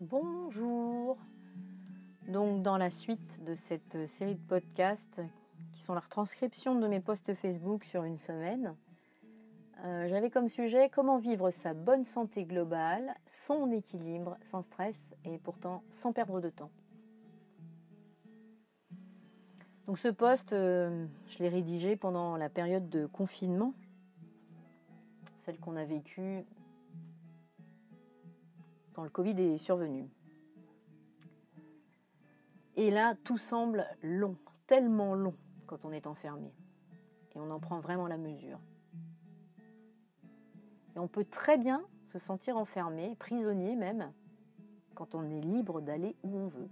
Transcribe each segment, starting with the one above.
Bonjour. Donc dans la suite de cette série de podcasts qui sont la retranscription de mes posts Facebook sur une semaine, euh, j'avais comme sujet comment vivre sa bonne santé globale, son équilibre, sans stress et pourtant sans perdre de temps. Donc ce post, euh, je l'ai rédigé pendant la période de confinement, celle qu'on a vécue le Covid est survenu. Et là, tout semble long, tellement long quand on est enfermé. Et on en prend vraiment la mesure. Et on peut très bien se sentir enfermé, prisonnier même, quand on est libre d'aller où on veut.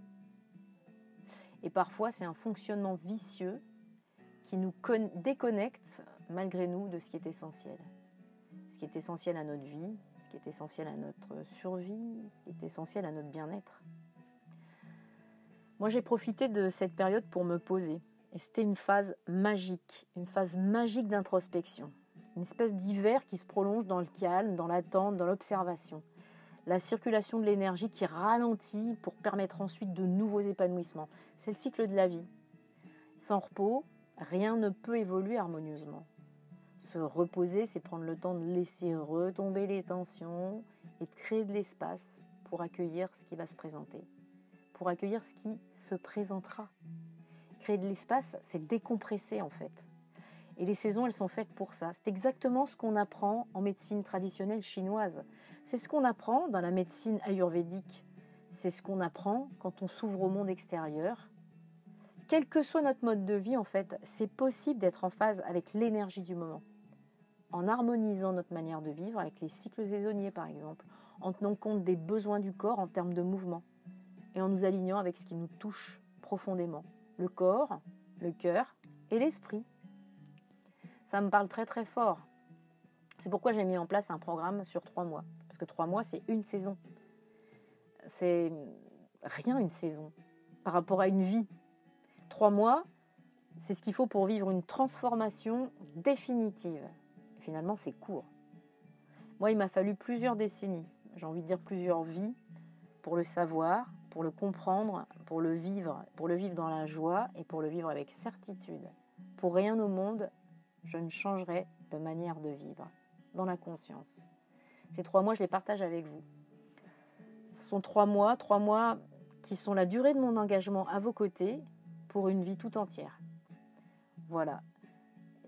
Et parfois, c'est un fonctionnement vicieux qui nous déconnecte malgré nous de ce qui est essentiel. Ce qui est essentiel à notre vie, ce qui est essentiel à notre survie, ce qui est essentiel à notre bien-être. Moi, j'ai profité de cette période pour me poser. Et c'était une phase magique, une phase magique d'introspection. Une espèce d'hiver qui se prolonge dans le calme, dans l'attente, dans l'observation. La circulation de l'énergie qui ralentit pour permettre ensuite de nouveaux épanouissements. C'est le cycle de la vie. Sans repos, rien ne peut évoluer harmonieusement. Se reposer, c'est prendre le temps de laisser retomber les tensions et de créer de l'espace pour accueillir ce qui va se présenter, pour accueillir ce qui se présentera. Créer de l'espace, c'est décompresser en fait. Et les saisons, elles sont faites pour ça. C'est exactement ce qu'on apprend en médecine traditionnelle chinoise. C'est ce qu'on apprend dans la médecine ayurvédique. C'est ce qu'on apprend quand on s'ouvre au monde extérieur. Quel que soit notre mode de vie, en fait, c'est possible d'être en phase avec l'énergie du moment en harmonisant notre manière de vivre avec les cycles saisonniers par exemple, en tenant compte des besoins du corps en termes de mouvement et en nous alignant avec ce qui nous touche profondément, le corps, le cœur et l'esprit. Ça me parle très très fort. C'est pourquoi j'ai mis en place un programme sur trois mois. Parce que trois mois, c'est une saison. C'est rien une saison par rapport à une vie. Trois mois, c'est ce qu'il faut pour vivre une transformation définitive finalement, c'est court. Moi, il m'a fallu plusieurs décennies, j'ai envie de dire plusieurs vies, pour le savoir, pour le comprendre, pour le vivre, pour le vivre dans la joie et pour le vivre avec certitude. Pour rien au monde, je ne changerai de manière de vivre, dans la conscience. Ces trois mois, je les partage avec vous. Ce sont trois mois, trois mois qui sont la durée de mon engagement à vos côtés pour une vie tout entière. Voilà,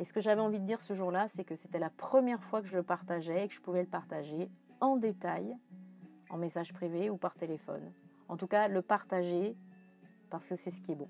et ce que j'avais envie de dire ce jour-là, c'est que c'était la première fois que je le partageais et que je pouvais le partager en détail, en message privé ou par téléphone. En tout cas, le partager parce que c'est ce qui est bon.